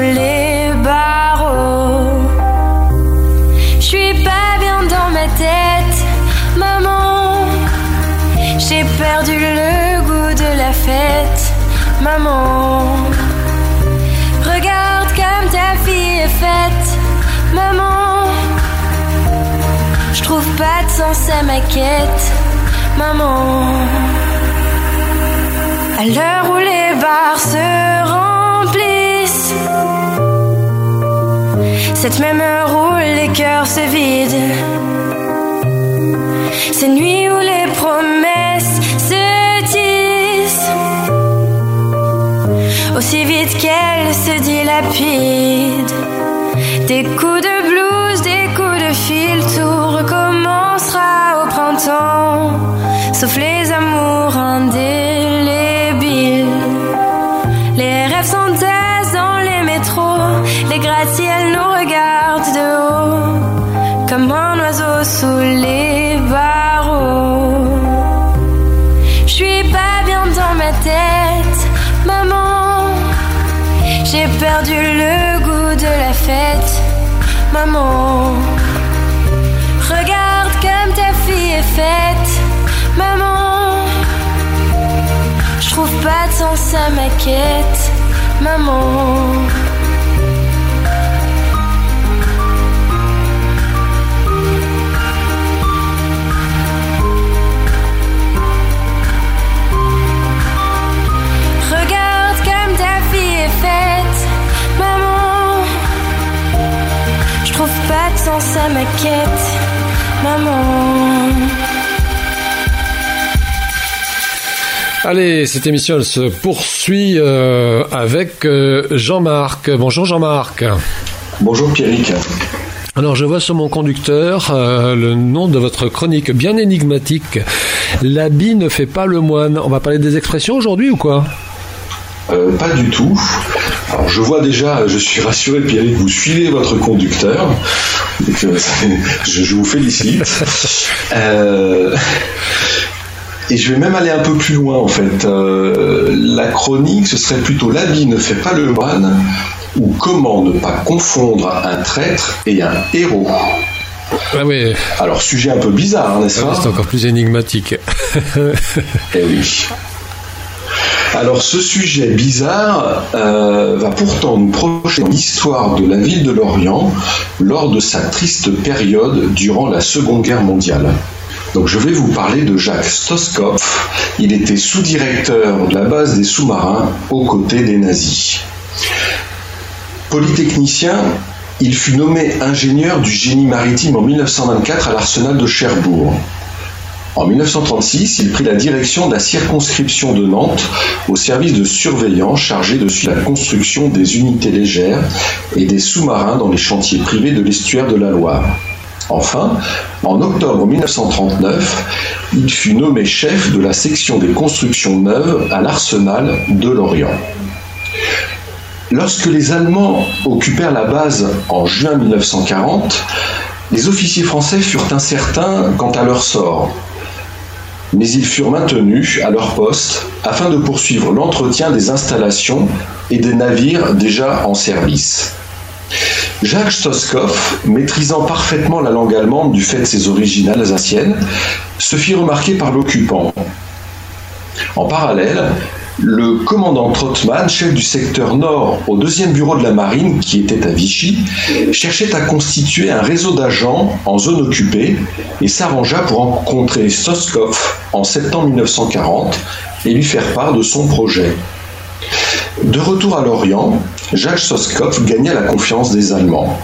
à ma quête, maman. À l'heure où les bars se remplissent, cette même heure où les cœurs se vident, ces nuits où les promesses se tissent aussi vite qu'elle se dilapide. Des coups de maman. Regarde comme ta fille est faite, maman. Je trouve pas de sens à ma quête, maman. Ma quête, maman. Allez, cette émission elle se poursuit euh, avec euh, Jean-Marc. Bonjour Jean-Marc. Bonjour Pierrick. Alors je vois sur mon conducteur euh, le nom de votre chronique bien énigmatique. L'habit ne fait pas le moine. On va parler des expressions aujourd'hui ou quoi? Euh, pas du tout. Alors je vois déjà, je suis rassuré Pierrick, vous suivez votre conducteur. Donc, euh, *laughs* je, je vous félicite. Euh, et je vais même aller un peu plus loin en fait. Euh, la chronique, ce serait plutôt l'habit ne fait pas le moine. ou comment ne pas confondre un traître et un héros. Ah oui, Alors, sujet un peu bizarre, hein, n'est-ce pas? c'est encore plus énigmatique. Eh oui. Alors ce sujet bizarre euh, va pourtant nous projeter dans l'histoire de la ville de Lorient lors de sa triste période durant la Seconde Guerre mondiale. Donc je vais vous parler de Jacques Stoskopf. Il était sous-directeur de la base des sous-marins aux côtés des nazis. Polytechnicien, il fut nommé ingénieur du génie maritime en 1924 à l'arsenal de Cherbourg. En 1936, il prit la direction de la circonscription de Nantes au service de surveillance chargé de suivre la construction des unités légères et des sous-marins dans les chantiers privés de l'estuaire de la Loire. Enfin, en octobre 1939, il fut nommé chef de la section des constructions neuves à l'arsenal de Lorient. Lorsque les Allemands occupèrent la base en juin 1940, les officiers français furent incertains quant à leur sort mais ils furent maintenus à leur poste afin de poursuivre l'entretien des installations et des navires déjà en service. Jacques Stoskopf, maîtrisant parfaitement la langue allemande du fait de ses origines alsaciennes, se fit remarquer par l'occupant. En parallèle, le commandant Trottmann, chef du secteur nord au deuxième bureau de la marine qui était à Vichy, cherchait à constituer un réseau d'agents en zone occupée et s'arrangea pour rencontrer Stoskopf en septembre 1940 et lui faire part de son projet. De retour à Lorient, Jacques Stoskopf gagna la confiance des Allemands.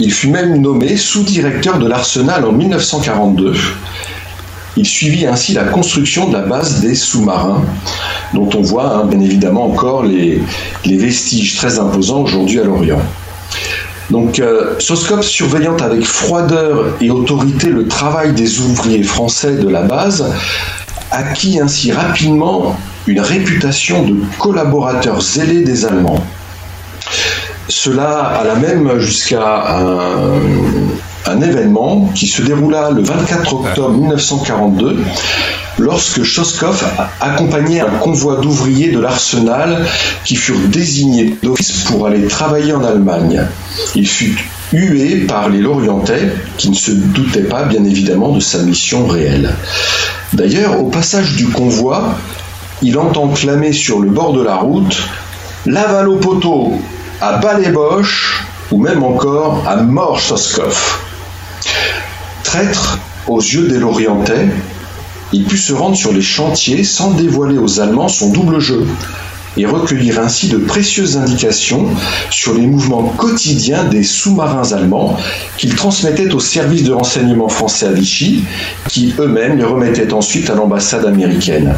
Il fut même nommé sous-directeur de l'arsenal en 1942. Il suivit ainsi la construction de la base des sous-marins, dont on voit hein, bien évidemment encore les, vestiges très imposants aujourd'hui à Lorient. Donc, euh, Soskop surveillant avec froideur et autorité le travail des ouvriers français de la base, acquit ainsi rapidement une réputation de collaborateur zélé des Allemands. Cela alla même jusqu'à un, un événement qui se déroula le 24 octobre 1942 lorsque Choskov accompagnait un convoi d'ouvriers de l'arsenal qui furent désignés d'office pour aller travailler en Allemagne. Il fut hué par les Lorientais qui ne se doutaient pas bien évidemment de sa mission réelle. D'ailleurs, au passage du convoi, il entend clamer sur le bord de la route Laval au poteau, à bas ou même encore à mort Choskov. Traître aux yeux des Lorientais, il put se rendre sur les chantiers sans dévoiler aux Allemands son double jeu et recueillir ainsi de précieuses indications sur les mouvements quotidiens des sous-marins allemands qu'il transmettait au service de renseignement français à Vichy, qui eux-mêmes les remettaient ensuite à l'ambassade américaine.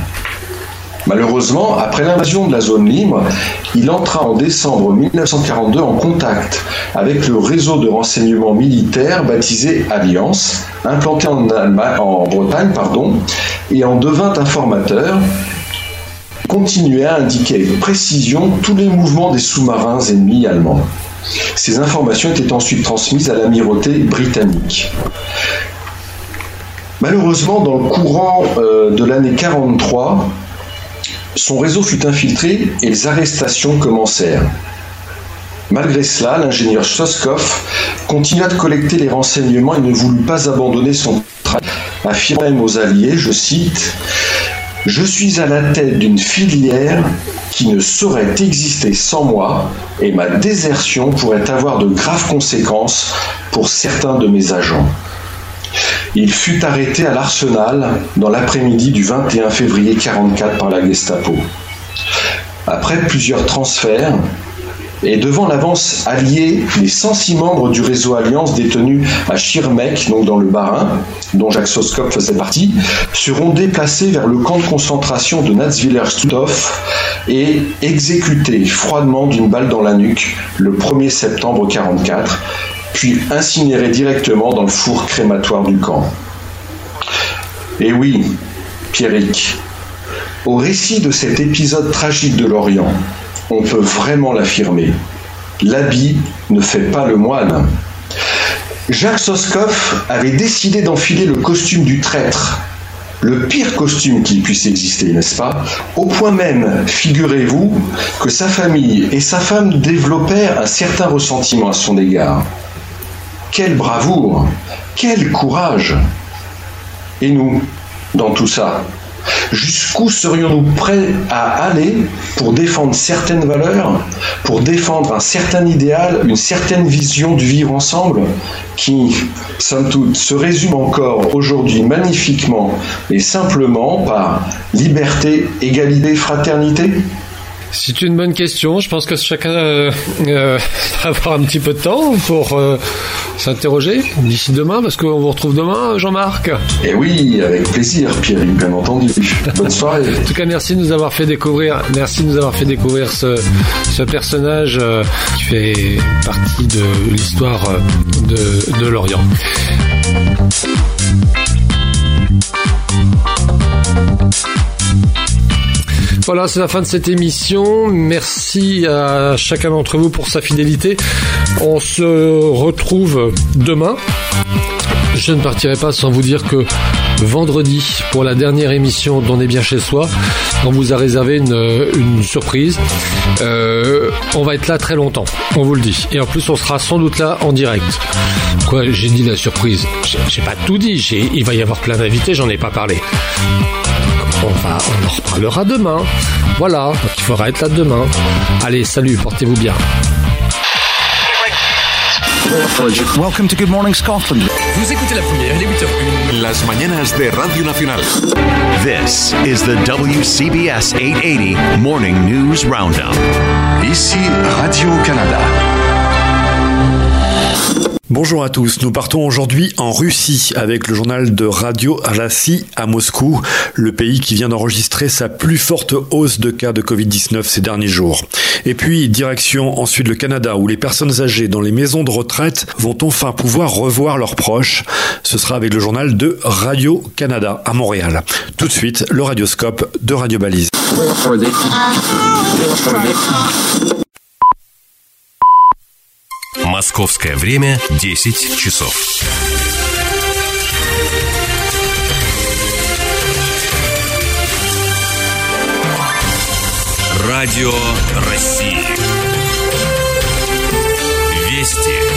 Malheureusement, après l'invasion de la zone libre, il entra en décembre 1942 en contact avec le réseau de renseignement militaire baptisé Alliance, implanté en, Bretagne, et en devint informateur. Continuait à indiquer avec précision tous les mouvements des sous-marins ennemis allemands. Ces informations étaient ensuite transmises à l'amirauté britannique. Malheureusement, dans le courant euh, de l'année 43, son réseau fut infiltré et les arrestations commencèrent. Malgré cela, l'ingénieur Soskov continua de collecter les renseignements et ne voulut pas abandonner son travail, affirmant même aux Alliés, je cite, Je suis à la tête d'une filière qui ne saurait exister sans moi et ma désertion pourrait avoir de graves conséquences pour certains de mes agents. Il fut arrêté à l'Arsenal dans l'après-midi du 21 février 1944 par la Gestapo. Après plusieurs transferts, et devant l'avance alliée, les 106 membres du réseau Alliance détenus à Schirmeck, donc dans le Bas-Rhin, dont Jacques Soskop faisait partie, seront déplacés vers le camp de concentration de Natzwiller-Stutthof et exécutés froidement d'une balle dans la nuque le 1er septembre 1944, puis incinérés directement dans le four crématoire du camp. Et oui, Pierrick, au récit de cet épisode tragique de l'Orient, on peut vraiment l'affirmer. L'habit ne fait pas le moine. Jacques Soskov avait décidé d'enfiler le costume du traître le pire costume qui puisse exister, n'est-ce pas? Au point même, figurez-vous, que sa famille et sa femme développèrent un certain ressentiment à son égard. Quelle bravoure Quel courage. Et nous, dans tout ça Jusqu'où serions-nous prêts à aller pour défendre certaines valeurs, pour défendre un certain idéal, une certaine vision du vivre ensemble, qui, somme toute, se résume encore aujourd'hui magnifiquement et simplement par liberté, égalité, fraternité? C'est une bonne question. Je pense que chacun euh, euh, *laughs* va avoir un petit peu de temps pour euh, s'interroger d'ici demain, parce qu'on vous retrouve demain, Jean-Marc. Et oui, avec plaisir, Pierre, bien entendu. Bonne soirée. En tout cas, merci de nous avoir fait découvrir, merci de nous avoir fait découvrir ce, ce personnage euh, qui fait partie de l'histoire de, de l'Orient. Voilà, c'est la fin de cette émission. Merci à chacun d'entre vous pour sa fidélité. On se retrouve demain. Je ne partirai pas sans vous dire que vendredi, pour la dernière émission d'On est bien chez soi, on vous a réservé une, surprise. Euh, on va être là très longtemps, on vous le dit. Et en plus, on sera sans doute là en direct. Quoi, j'ai dit la surprise J'ai- pas tout dit. Il va y avoir plein d'invités, j'en ai pas parlé. On, va, on en reparlera demain. Voilà, donc il faudra être là demain. Allez, salut, portez-vous bien. Welcome to Good Morning Scotland. Vous écoutez la première, il est 8h01. Las mañanas de Radio Nacional. This is the WCBS 880 Morning News Roundup. Ici Radio-Canada. Bonjour à tous, nous partons aujourd'hui en Russie avec le journal de Radio Rassi à Moscou, le pays qui vient d'enregistrer sa plus forte hausse de cas de Covid-19 ces derniers jours. Et puis direction ensuite le Canada où les personnes âgées dans les maisons de retraite vont enfin pouvoir revoir leurs proches. Ce sera avec le journal de Radio-Canada à Montréal. Tout de suite, le radioscope de Radio Balise. Московское время 10 часов. Радио России. Вести.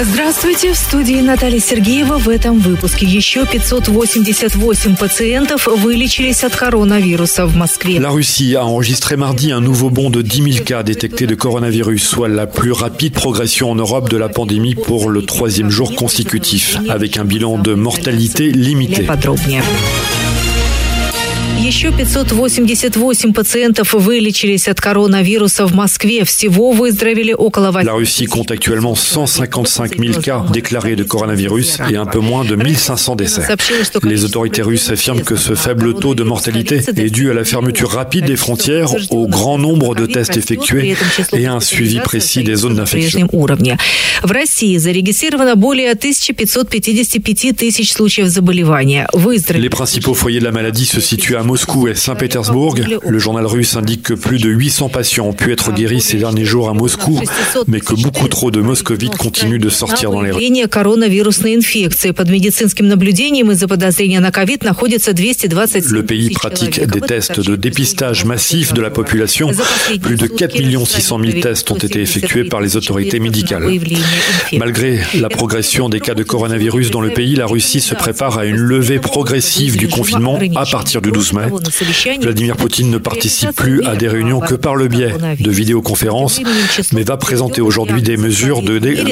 Здравствуйте, в студии Наталья Сергеева. В этом выпуске еще 588 пациентов вылечились от коронавируса в Москве. La Russie a enregistré mardi un nouveau bond de 10 000 cas détectés de coronavirus, soit la plus rapide progression en Europe de la pandémie pour le troisième jour consécutif, avec un bilan de mortalité limité. Подробнее. Еще 588 пациентов вылечились от коронавируса в Москве. Всего выздоровели около 8 La Russie compte actuellement 155 000 cas déclarés de coronavirus et un peu moins de 1500 décès. Les autorités russes affirment que ce faible taux de mortalité est dû à la fermeture rapide des frontières, au grand nombre de tests effectués et à un suivi précis des zones d'infection. прежнем уровне. В России зарегистрировано более 1555 тысяч случаев заболевания. Выздоровели Les principaux foyers de la maladie se situent à Moscou Moscou et Saint-Pétersbourg. Le journal russe indique que plus de 800 patients ont pu être guéris ces derniers jours à Moscou, mais que beaucoup trop de moscovites continuent de sortir dans les rues. Le pays pratique des tests de dépistage massif de la population. Plus de 4 600 000 tests ont été effectués par les autorités médicales. Malgré la progression des cas de coronavirus dans le pays, la Russie se prépare à une levée progressive du confinement à partir du 12 mai. Vladimir Poutine ne participe plus à des réunions que par le biais de vidéoconférences, mais va présenter aujourd'hui des mesures de dé-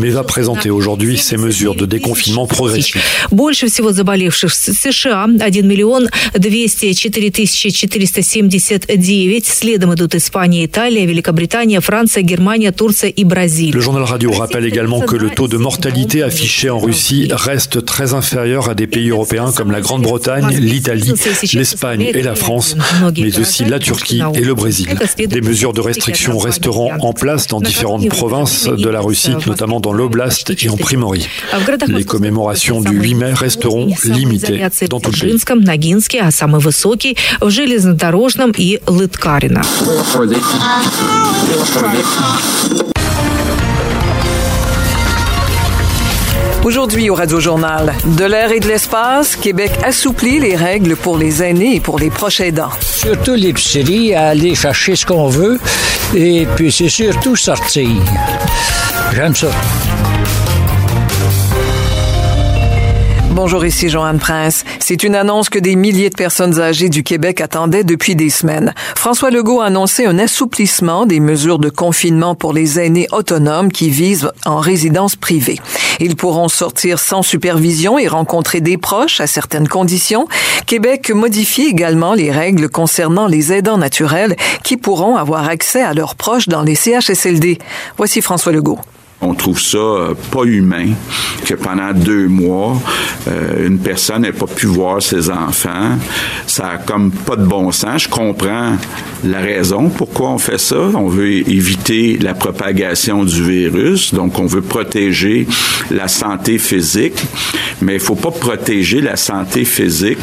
mais va présenter aujourd'hui ces mesures de déconfinement progressif. Больше всего заболевших в США 1 миллион 204 тысячи 479. Следом идут Испания, Италия, Великобритания, Франция, Германия, Турция и Бразилия. Le journal radio rappelle également que le taux de mortalité affiché en Russie reste très inférieur à des pays européens comme la Grande-Bretagne, l'Italie, l'Espagne et la France, mais aussi la Turquie et le Brésil. Des mesures de restriction resteront en place dans différentes provinces de la Russie, notamment dans l'Oblast et en Primorie. Les commémorations du 8 mai resteront limitées dans tout le pays. Жинском, Ногинске, а самый высокий в железнодорожном и Лыткарино. Aujourd'hui au Radio Journal, de l'air et de l'espace, Québec assouplit les règles pour les aînés et pour les proches aidants. Surtout l'épicerie, à aller chercher ce qu'on veut et puis c'est surtout sortir. J'aime ça. Bonjour, ici Joanne Prince. C'est une annonce que des milliers de personnes âgées du Québec attendaient depuis des semaines. François Legault a annoncé un assouplissement des mesures de confinement pour les aînés autonomes qui vivent en résidence privée. Ils pourront sortir sans supervision et rencontrer des proches à certaines conditions. Québec modifie également les règles concernant les aidants naturels qui pourront avoir accès à leurs proches dans les CHSLD. Voici François Legault. On trouve ça euh, pas humain que pendant deux mois, euh, une personne n'ait pas pu voir ses enfants. Ça a comme pas de bon sens. Je comprends la raison pourquoi on fait ça. On veut éviter la propagation du virus, donc on veut protéger la santé physique, mais il faut pas protéger la santé physique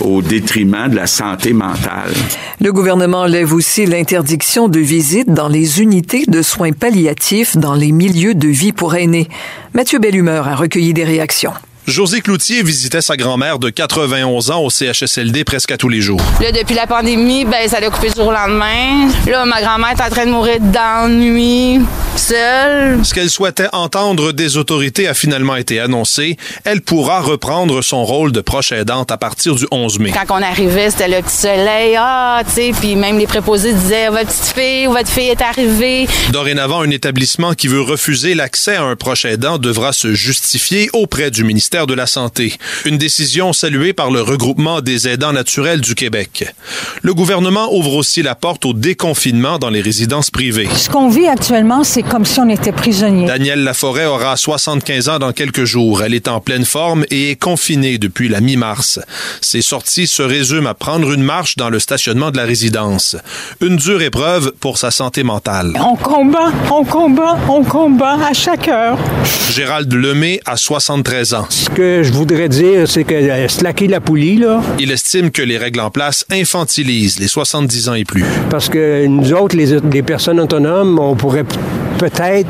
au détriment de la santé mentale. Le gouvernement lève aussi l'interdiction de visite dans les unités de soins palliatifs dans les milieux de vie pour aînés. Mathieu Bellumeur a recueilli des réactions. José Cloutier visitait sa grand-mère de 91 ans au CHSLD presque à tous les jours. Là, depuis la pandémie, ben, ça a coupé du jour au lendemain. Là, ma grand-mère est en train de mourir d'ennui, seule. Ce qu'elle souhaitait entendre des autorités a finalement été annoncé. Elle pourra reprendre son rôle de proche aidante à partir du 11 mai. Quand on arrivait, c'était le petit soleil, ah, tu sais, puis même les préposés disaient, votre petite fille ou votre fille est arrivée. Dorénavant, un établissement qui veut refuser l'accès à un proche aidant devra se justifier auprès du ministère de la Santé. Une décision saluée par le regroupement des aidants naturels du Québec. Le gouvernement ouvre aussi la porte au déconfinement dans les résidences privées. Ce qu'on vit actuellement, c'est comme si on était prisonnier. Danielle Laforêt aura 75 ans dans quelques jours. Elle est en pleine forme et est confinée depuis la mi-mars. Ses sorties se résument à prendre une marche dans le stationnement de la résidence. Une dure épreuve pour sa santé mentale. On combat, on combat, on combat à chaque heure. Gérald Lemay a 73 ans. Ce que je voudrais dire, c'est que euh, slacker la poulie, là. Il estime que les règles en place infantilisent les 70 ans et plus. Parce que nous autres, les, les personnes autonomes, on pourrait peut-être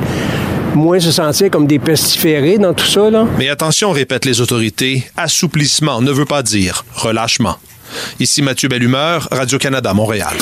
moins se sentir comme des pestiférés dans tout ça, là. Mais attention, répètent les autorités, assouplissement ne veut pas dire relâchement. Ici Mathieu Bellumeur, Radio-Canada, Montréal.